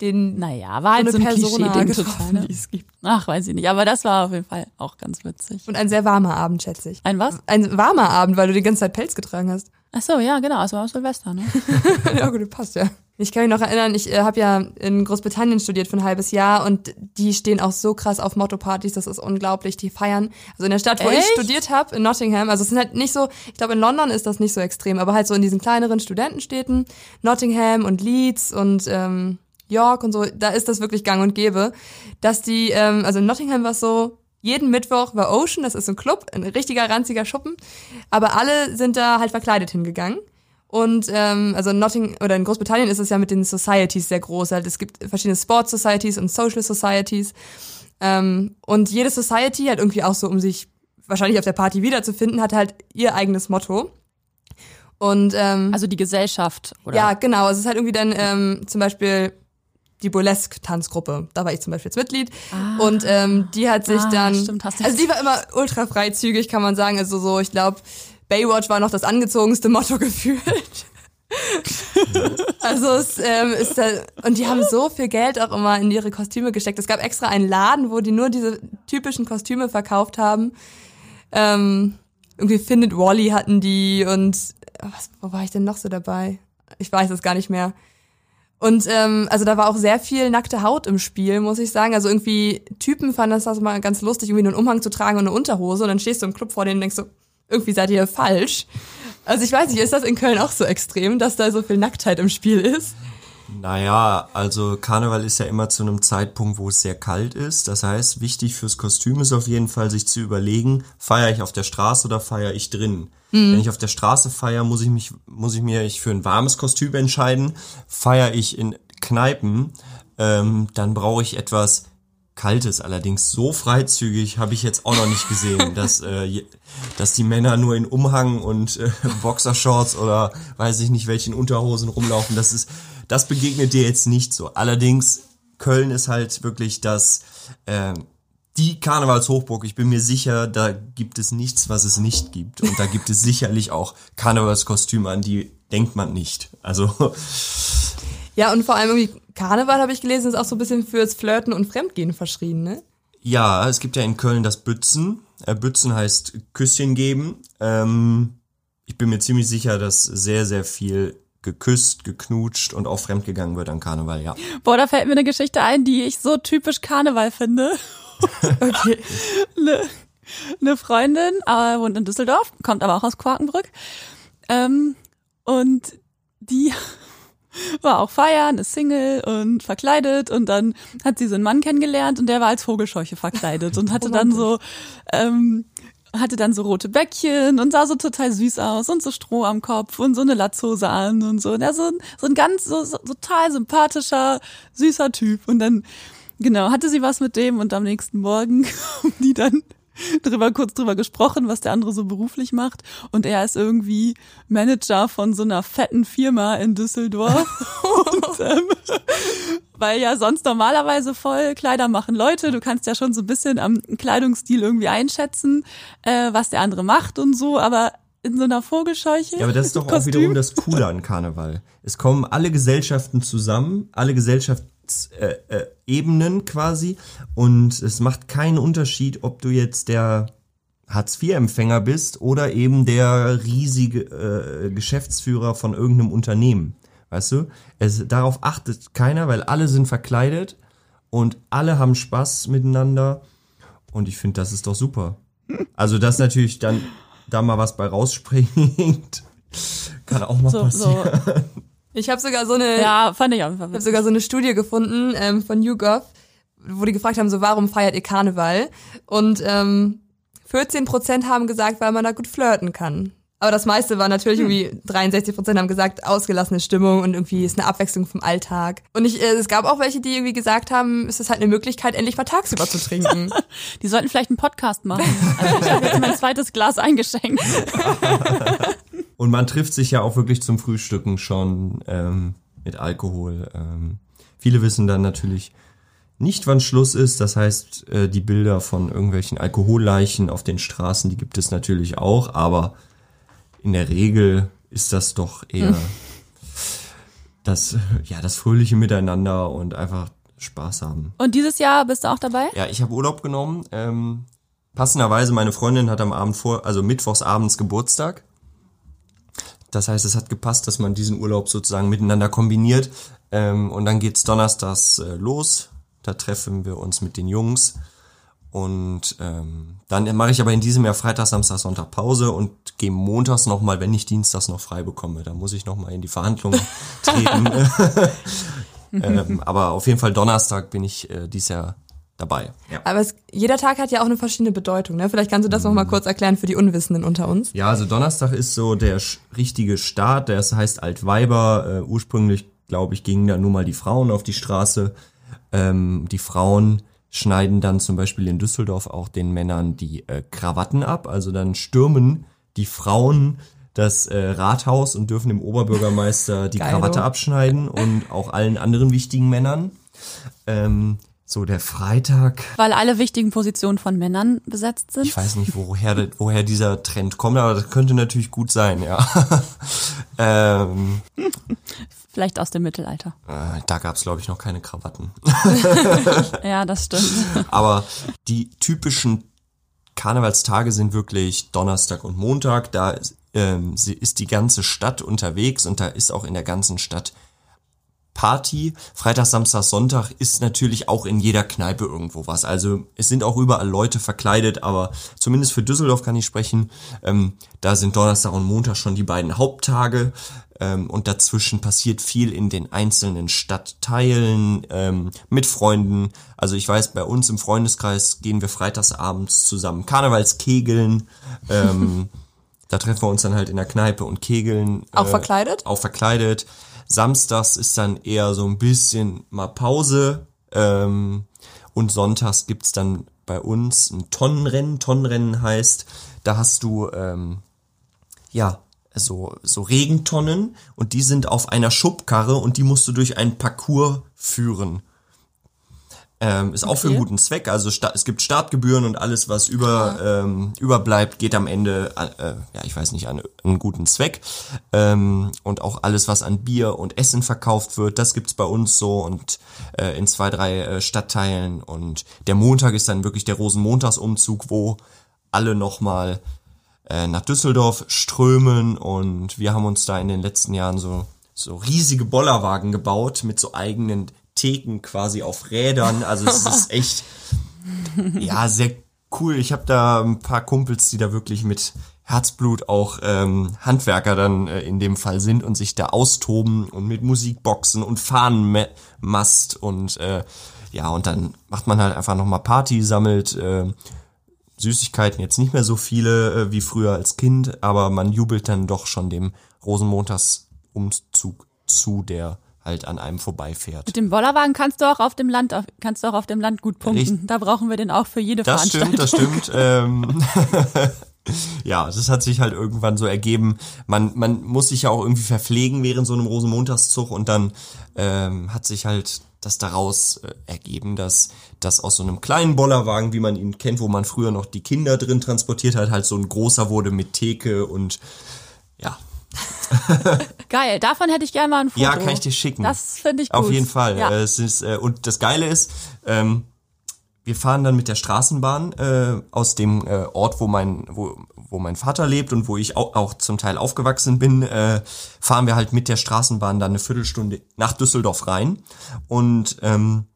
den Naja, war halt so so eine ein Persona Klischee-Ding total, getroffen, ne? die es gibt. Ach, weiß ich nicht. Aber das war auf jeden Fall auch ganz witzig. Und ein sehr warmer Abend, schätze ich. Ein was? Ein warmer Abend, weil du die ganze Zeit Pelz getragen hast. Ach so, ja, genau. Es war Silvester, ne? ja, gut, passt ja. Ich kann mich noch erinnern, ich äh, habe ja in Großbritannien studiert für ein halbes Jahr und die stehen auch so krass auf Motto-Partys, das ist unglaublich, die feiern. Also in der Stadt, wo ich Echt? studiert habe, in Nottingham, also es sind halt nicht so, ich glaube in London ist das nicht so extrem, aber halt so in diesen kleineren Studentenstädten, Nottingham und Leeds und ähm, York und so, da ist das wirklich gang und gäbe, dass die, ähm, also in Nottingham war es so, jeden Mittwoch war Ocean, das ist ein Club, ein richtiger ranziger Schuppen, aber alle sind da halt verkleidet hingegangen. Und ähm, also in Notting oder in Großbritannien ist es ja mit den Societies sehr groß. Halt, es gibt verschiedene Sports Societies und Social Societies. Ähm, und jede Society hat irgendwie auch so, um sich wahrscheinlich auf der Party wiederzufinden, hat halt ihr eigenes Motto. Und ähm, Also die Gesellschaft, oder? ja, genau. Es ist halt irgendwie dann ähm, zum Beispiel die Burlesque-Tanzgruppe. Da war ich zum Beispiel jetzt Mitglied. Und ähm, die hat sich Ah, dann. stimmt, hast du also die war immer ultra freizügig, kann man sagen. Also so, ich glaube, Baywatch war noch das angezogenste Motto gefühlt. also es ähm, ist da, und die haben so viel Geld auch immer in ihre Kostüme gesteckt. Es gab extra einen Laden, wo die nur diese typischen Kostüme verkauft haben. Ähm, irgendwie Findet Wally hatten die und was, wo war ich denn noch so dabei? Ich weiß es gar nicht mehr. Und ähm, also da war auch sehr viel nackte Haut im Spiel, muss ich sagen. Also irgendwie Typen fanden das mal ganz lustig, irgendwie einen Umhang zu tragen und eine Unterhose. Und dann stehst du im Club vor denen und denkst so, irgendwie seid ihr falsch. Also ich weiß nicht, ist das in Köln auch so extrem, dass da so viel Nacktheit im Spiel ist? Naja, also Karneval ist ja immer zu einem Zeitpunkt, wo es sehr kalt ist. Das heißt, wichtig fürs Kostüm ist auf jeden Fall, sich zu überlegen, feiere ich auf der Straße oder feiere ich drin? Wenn ich auf der Straße feiere, muss ich mich, muss ich mir ich für ein warmes Kostüm entscheiden. Feiere ich in Kneipen, ähm, dann brauche ich etwas Kaltes. Allerdings so freizügig habe ich jetzt auch noch nicht gesehen, dass, äh, dass die Männer nur in Umhang und äh, Boxershorts oder weiß ich nicht welchen Unterhosen rumlaufen. Das ist, das begegnet dir jetzt nicht so. Allerdings Köln ist halt wirklich das äh, die Karnevalshochburg. Ich bin mir sicher, da gibt es nichts, was es nicht gibt. Und da gibt es sicherlich auch Karnevalskostüme, an die denkt man nicht. Also Ja, und vor allem irgendwie Karneval, habe ich gelesen, ist auch so ein bisschen fürs Flirten und Fremdgehen verschrien, ne? Ja, es gibt ja in Köln das Bützen. Äh, Bützen heißt Küsschen geben. Ähm, ich bin mir ziemlich sicher, dass sehr, sehr viel geküsst, geknutscht und auch fremdgegangen wird an Karneval, ja. Boah, da fällt mir eine Geschichte ein, die ich so typisch Karneval finde. Okay. Eine, eine Freundin äh, wohnt in Düsseldorf, kommt aber auch aus Quakenbrück. Ähm, und die war auch feiern, ist Single und verkleidet und dann hat sie so einen Mann kennengelernt und der war als Vogelscheuche verkleidet und hatte dann so ähm, hatte dann so rote Bäckchen und sah so total süß aus und so Stroh am Kopf und so eine Latzhose an und so. Und er so, ein- so ein ganz, so, so total sympathischer, süßer Typ. Und dann, genau, hatte sie was mit dem und am nächsten Morgen haben die dann drüber, kurz drüber gesprochen, was der andere so beruflich macht. Und er ist irgendwie Manager von so einer fetten Firma in Düsseldorf. und, ähm, weil ja sonst normalerweise voll Kleider machen Leute. Du kannst ja schon so ein bisschen am Kleidungsstil irgendwie einschätzen, äh, was der andere macht und so, aber in so einer Vogelscheuche. Ja, aber das ist doch auch Kostüm. wiederum das Coole an Karneval. Es kommen alle Gesellschaften zusammen, alle Gesellschaftsebenen äh, äh, Ebenen quasi und es macht keinen Unterschied, ob du jetzt der Hartz-IV-Empfänger bist oder eben der riesige äh, Geschäftsführer von irgendeinem Unternehmen. Weißt du? Es, darauf achtet keiner, weil alle sind verkleidet und alle haben Spaß miteinander und ich finde, das ist doch super. Also, dass natürlich dann da mal was bei rausspringt, kann auch mal so, passieren. so. Ich habe sogar so eine, Ja, fand ich Fall ich habe sogar so eine Studie gefunden ähm, von YouGov, wo die gefragt haben, so warum feiert ihr Karneval? Und ähm, 14 Prozent haben gesagt, weil man da gut flirten kann. Aber das meiste war natürlich irgendwie 63 Prozent haben gesagt, ausgelassene Stimmung und irgendwie ist eine Abwechslung vom Alltag. Und ich, äh, es gab auch welche, die irgendwie gesagt haben, es ist halt eine Möglichkeit, endlich mal tagsüber zu trinken. Die sollten vielleicht einen Podcast machen. Also ich habe jetzt mein zweites Glas eingeschenkt. Und man trifft sich ja auch wirklich zum Frühstücken schon ähm, mit Alkohol. Ähm, viele wissen dann natürlich nicht, wann Schluss ist. Das heißt, äh, die Bilder von irgendwelchen Alkoholleichen auf den Straßen, die gibt es natürlich auch, aber in der Regel ist das doch eher das, ja, das fröhliche Miteinander und einfach Spaß haben. Und dieses Jahr bist du auch dabei? Ja, ich habe Urlaub genommen. Ähm, passenderweise, meine Freundin hat am Abend vor, also mittwochs abends Geburtstag. Das heißt, es hat gepasst, dass man diesen Urlaub sozusagen miteinander kombiniert. Ähm, und dann geht's donnerstags äh, los. Da treffen wir uns mit den Jungs. Und ähm, dann mache ich aber in diesem Jahr Freitag, Samstag, Sonntag Pause und gehe montags nochmal, wenn ich dienstags noch frei bekomme. Da muss ich nochmal in die Verhandlungen treten. ähm, aber auf jeden Fall Donnerstag bin ich äh, dieses Jahr dabei. Ja. Aber es, jeder Tag hat ja auch eine verschiedene Bedeutung. Ne? Vielleicht kannst du das noch mal kurz erklären für die Unwissenden unter uns. Ja, also Donnerstag ist so der richtige Start. Das heißt Altweiber. Äh, ursprünglich, glaube ich, gingen da nur mal die Frauen auf die Straße. Ähm, die Frauen schneiden dann zum Beispiel in Düsseldorf auch den Männern die äh, Krawatten ab. Also dann stürmen die Frauen das äh, Rathaus und dürfen dem Oberbürgermeister die Geilo. Krawatte abschneiden und auch allen anderen wichtigen Männern. Ähm, so der Freitag. Weil alle wichtigen Positionen von Männern besetzt sind. Ich weiß nicht, woher, woher dieser Trend kommt, aber das könnte natürlich gut sein, ja. ähm, Vielleicht aus dem Mittelalter. äh, da gab's glaube ich, noch keine Krawatten. Ja, das stimmt. Aber die typischen Karnevalstage sind wirklich Donnerstag und Montag. Da ähm, ist die ganze Stadt unterwegs und da ist auch in der ganzen Stadt Party. Freitag, Samstag, Sonntag ist natürlich auch in jeder Kneipe irgendwo was. Also es sind auch überall Leute verkleidet, aber zumindest für Düsseldorf kann ich sprechen. Ähm, da sind Donnerstag und Montag schon die beiden Haupttage. Ähm, und dazwischen passiert viel in den einzelnen Stadtteilen ähm, mit Freunden. Also ich weiß, bei uns im Freundeskreis gehen wir freitags abends zusammen Karnevalskegeln. Ähm, da treffen wir uns dann halt in der Kneipe und kegeln. Auch verkleidet? Auch verkleidet. Samstags ist dann eher so ein bisschen mal Pause. Ähm, und sonntags gibt's dann bei uns ein Tonnenrennen. Tonnenrennen heißt, da hast du ähm, ja so, so Regentonnen und die sind auf einer Schubkarre und die musst du durch einen Parcours führen. Ähm, ist auch für einen Okay. guten Zweck. Also es gibt Startgebühren und alles, was über, ähm, überbleibt, geht am Ende, an, äh, ja, ich weiß nicht, an einen guten Zweck. Ähm, und auch alles, was an Bier und Essen verkauft wird, das gibt's bei uns so und äh, in zwei, drei äh, Stadtteilen. Und der Montag ist dann wirklich der Rosenmontagsumzug, wo alle nochmal äh, nach Düsseldorf strömen und wir haben uns da in den letzten Jahren so so riesige Bollerwagen gebaut mit so eigenen Theken quasi auf Rädern. Also es ist echt ja sehr cool. Ich habe da ein paar Kumpels, die da wirklich mit Herzblut auch ähm, Handwerker dann äh, in dem Fall sind und sich da austoben und mit Musikboxen und Fahnenmast und äh, ja und dann macht man halt einfach noch mal Party, sammelt äh, Süßigkeiten jetzt nicht mehr so viele äh, wie früher als Kind, aber man jubelt dann doch schon dem Rosenmontagsumzug zu, der halt an einem vorbeifährt. Mit dem Bollerwagen kannst du auch auf dem Land, auf- kannst du auch auf dem Land gut punkten. Richtig. Da brauchen wir den auch für jede Das Veranstaltung. stimmt, das stimmt. ähm, ja, das hat sich halt irgendwann so ergeben. Man, man muss sich ja auch irgendwie verpflegen während so einem Rosenmontagszug und dann ähm, hat sich halt das daraus äh, ergeben, dass das aus so einem kleinen Bollerwagen, wie man ihn kennt, wo man früher noch die Kinder drin transportiert hat, halt so ein großer wurde mit Theke und ja, Geil, davon hätte ich gerne mal ein Foto. Ja, kann ich dir schicken. Das finde ich gut. Auf jeden Fall. Ja. Äh, Es ist, äh, und das Geile ist, ähm, wir fahren dann mit der Straßenbahn äh, aus dem äh, Ort, wo mein, wo, wo mein Vater lebt und wo ich auch, auch zum Teil aufgewachsen bin, äh, fahren wir halt mit der Straßenbahn dann eine Viertelstunde nach Düsseldorf rein. Und ähm,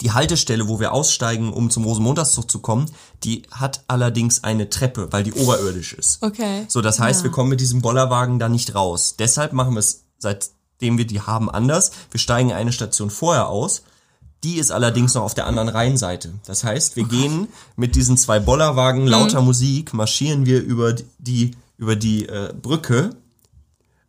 die Haltestelle, wo wir aussteigen, um zum Rosenmontagszug zu kommen, die hat allerdings eine Treppe, weil die oberirdisch ist. Okay. So, das heißt, Ja. wir kommen mit diesem Bollerwagen da nicht raus. Deshalb machen wir es, seitdem wir die haben, anders. Wir steigen eine Station vorher aus. Die ist allerdings noch auf der anderen Rheinseite. Das heißt, wir gehen mit diesen zwei Bollerwagen lauter Musik, marschieren wir über die, über die äh, Brücke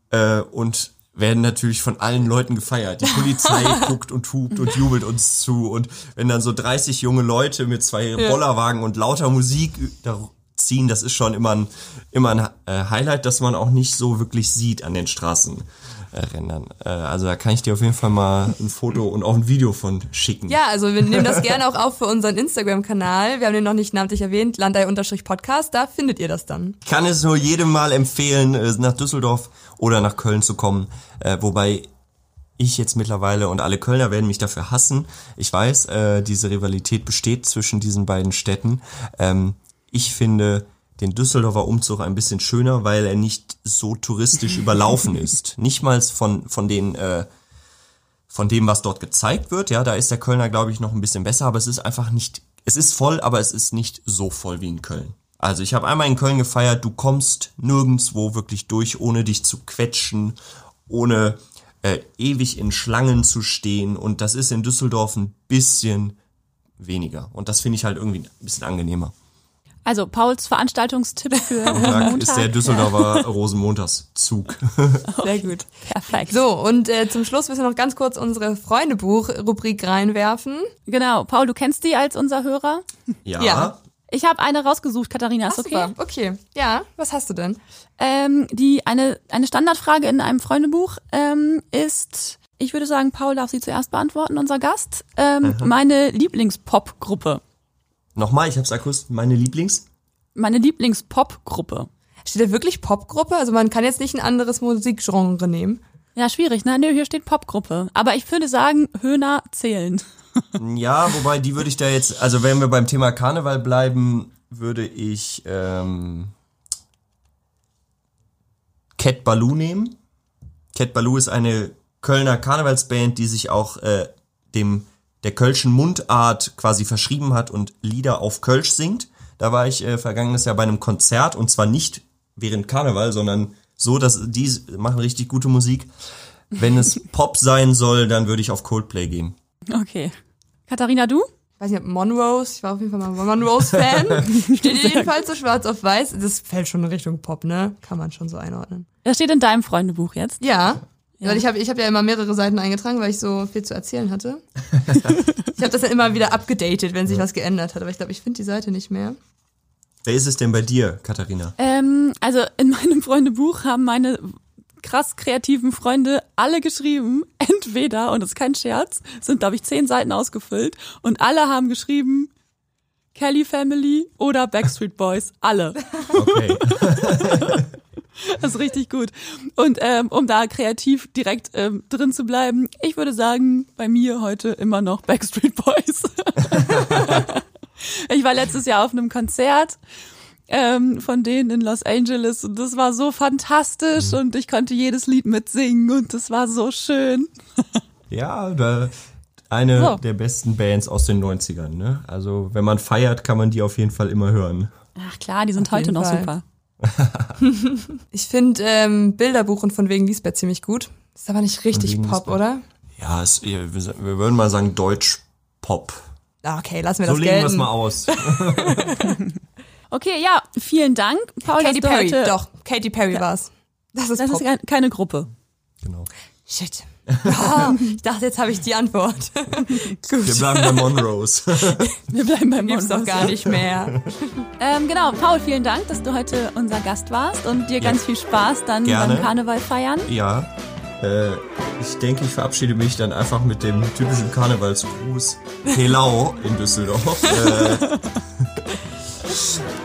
äh, und werden natürlich von allen Leuten gefeiert. Die Polizei guckt und hupt und jubelt uns zu. Und wenn dann so 30 junge Leute mit zwei Bollerwagen und lauter Musik da ziehen, das ist schon immer ein, immer ein äh, Highlight, das man auch nicht so wirklich sieht an den Straßenrändern. Äh, also da kann ich dir auf jeden Fall mal ein Foto und auch ein Video von schicken. Ja, also wir nehmen das gerne auch auf für unseren Instagram-Kanal. Wir haben den noch nicht namentlich erwähnt, landei-podcast, da findet ihr das dann. Ich kann es nur jedem mal empfehlen, äh, nach Düsseldorf oder nach Köln zu kommen. Äh, wobei ich jetzt mittlerweile und alle Kölner werden mich dafür hassen. Ich weiß, äh, diese Rivalität besteht zwischen diesen beiden Städten. Ähm, ich finde den Düsseldorfer Umzug ein bisschen schöner, weil er nicht so touristisch überlaufen ist. Nicht mal von, von den, äh, von dem, was dort gezeigt wird. Ja, da ist der Kölner, glaube ich, noch ein bisschen besser, aber es ist einfach nicht, es ist voll, aber es ist nicht so voll wie in Köln. Also ich habe einmal in Köln gefeiert, du kommst nirgendwo wirklich durch, ohne dich zu quetschen, ohne äh, ewig in Schlangen zu stehen. Und das ist in Düsseldorf ein bisschen weniger. Und das finde ich halt irgendwie ein bisschen angenehmer. Also Pauls Veranstaltungstipp für Montag. ist der Düsseldorfer Rosenmontagszug. Sehr gut. Perfekt. So, und äh, zum Schluss müssen wir noch ganz kurz unsere Freundebuch-Rubrik reinwerfen. Genau, Paul, du kennst die als unser Hörer. Ja. Ja. Ich habe eine rausgesucht, Katharina, ist super. okay. Okay. Ja, was hast du denn? Ähm, die eine eine Standardfrage in einem Freundebuch ähm, ist, ich würde sagen, Paul darf sie zuerst beantworten, unser Gast. Ähm, meine Lieblingspop-Gruppe. Nochmal, ich habe es akustisch, meine Lieblings. Meine Lieblingspop-Gruppe. Steht da wirklich Popgruppe? Also man kann jetzt nicht ein anderes Musikgenre nehmen. Ja, schwierig, ne? Nö, hier steht Popgruppe. Aber ich würde sagen, Höhner zählen. Ja, wobei die würde ich da jetzt, also wenn wir beim Thema Karneval bleiben, würde ich ähm, Cat Baloo nehmen. Cat Baloo ist eine Kölner Karnevalsband, die sich auch äh, dem der kölschen Mundart quasi verschrieben hat und Lieder auf Kölsch singt. Da war ich äh, vergangenes Jahr bei einem Konzert und zwar nicht während Karneval, sondern so, dass die machen richtig gute Musik. Wenn es Pop sein soll, dann würde ich auf Coldplay gehen. Okay. Katharina, du? weiß nicht, ob Monrose, ich war auf jeden Fall mal Monrose-Fan. Steht jedenfalls so schwarz auf weiß. Das fällt schon in Richtung Pop, ne? Kann man schon so einordnen. Das steht in deinem Freundebuch jetzt. Ja. Ja. Weil ich habe ich hab ja immer mehrere Seiten eingetragen, weil ich so viel zu erzählen hatte. ich habe das dann immer wieder abgedatet, wenn sich was geändert hat. Aber ich glaube, ich finde die Seite nicht mehr. Wer ist es denn bei dir, Katharina? Ähm, also in meinem Freundebuch haben meine krass kreativen Freunde alle geschrieben, entweder, und das ist kein Scherz, sind, glaube ich, zehn Seiten ausgefüllt, und alle haben geschrieben, Kelly Family oder Backstreet Boys. Alle. Okay. Das ist richtig gut. Und ähm, um da kreativ direkt ähm, drin zu bleiben, ich würde sagen, bei mir heute immer noch Backstreet Boys. ich war letztes Jahr auf einem Konzert ähm, von denen in Los Angeles und das war so fantastisch und ich konnte jedes Lied mitsingen und das war so schön. Ja, da, eine So. der besten Bands aus den 90ern. Ne? Also wenn man feiert, kann man die auf jeden Fall immer hören. Ach klar, die sind heute jeden noch Fall. super. Ich finde ähm, Bilderbuch und von wegen Lisbeth ziemlich gut. Ist aber nicht richtig Pop, Lisbeth. oder? Ja, es, wir, wir würden mal sagen Deutsch-Pop. Ah, Okay, lassen wir So das legen wir es gelten. mal aus. Okay, ja, vielen Dank, Paul, Katy Perry, heute. doch. Katy Perry war's. Das ist Das Pop. ist kein- keine Gruppe. genau. Shit. Ah, ich dachte, jetzt habe ich die Antwort. Wir bleiben bei Monrose. Wir bleiben beim Gibt's doch gar nicht mehr. Ähm, genau, Paul, vielen Dank, dass du heute unser Gast warst und dir ganz viel Spaß dann Gerne. beim Karneval feiern. ja. Äh, ich denke, ich verabschiede mich dann einfach mit dem typischen Karnevalsgruß. Helau in Düsseldorf. äh,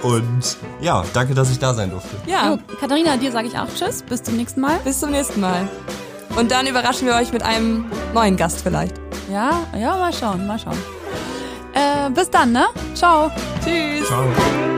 und ja, danke, dass ich da sein durfte. Ja, Jo, Katharina, dir sage ich auch Tschüss, bis zum nächsten Mal. bis zum nächsten Mal. Und dann überraschen wir euch mit einem neuen Gast vielleicht. Ja, ja, mal schauen, mal schauen. Äh, bis dann, ne? Ciao. Tschüss. Ciao.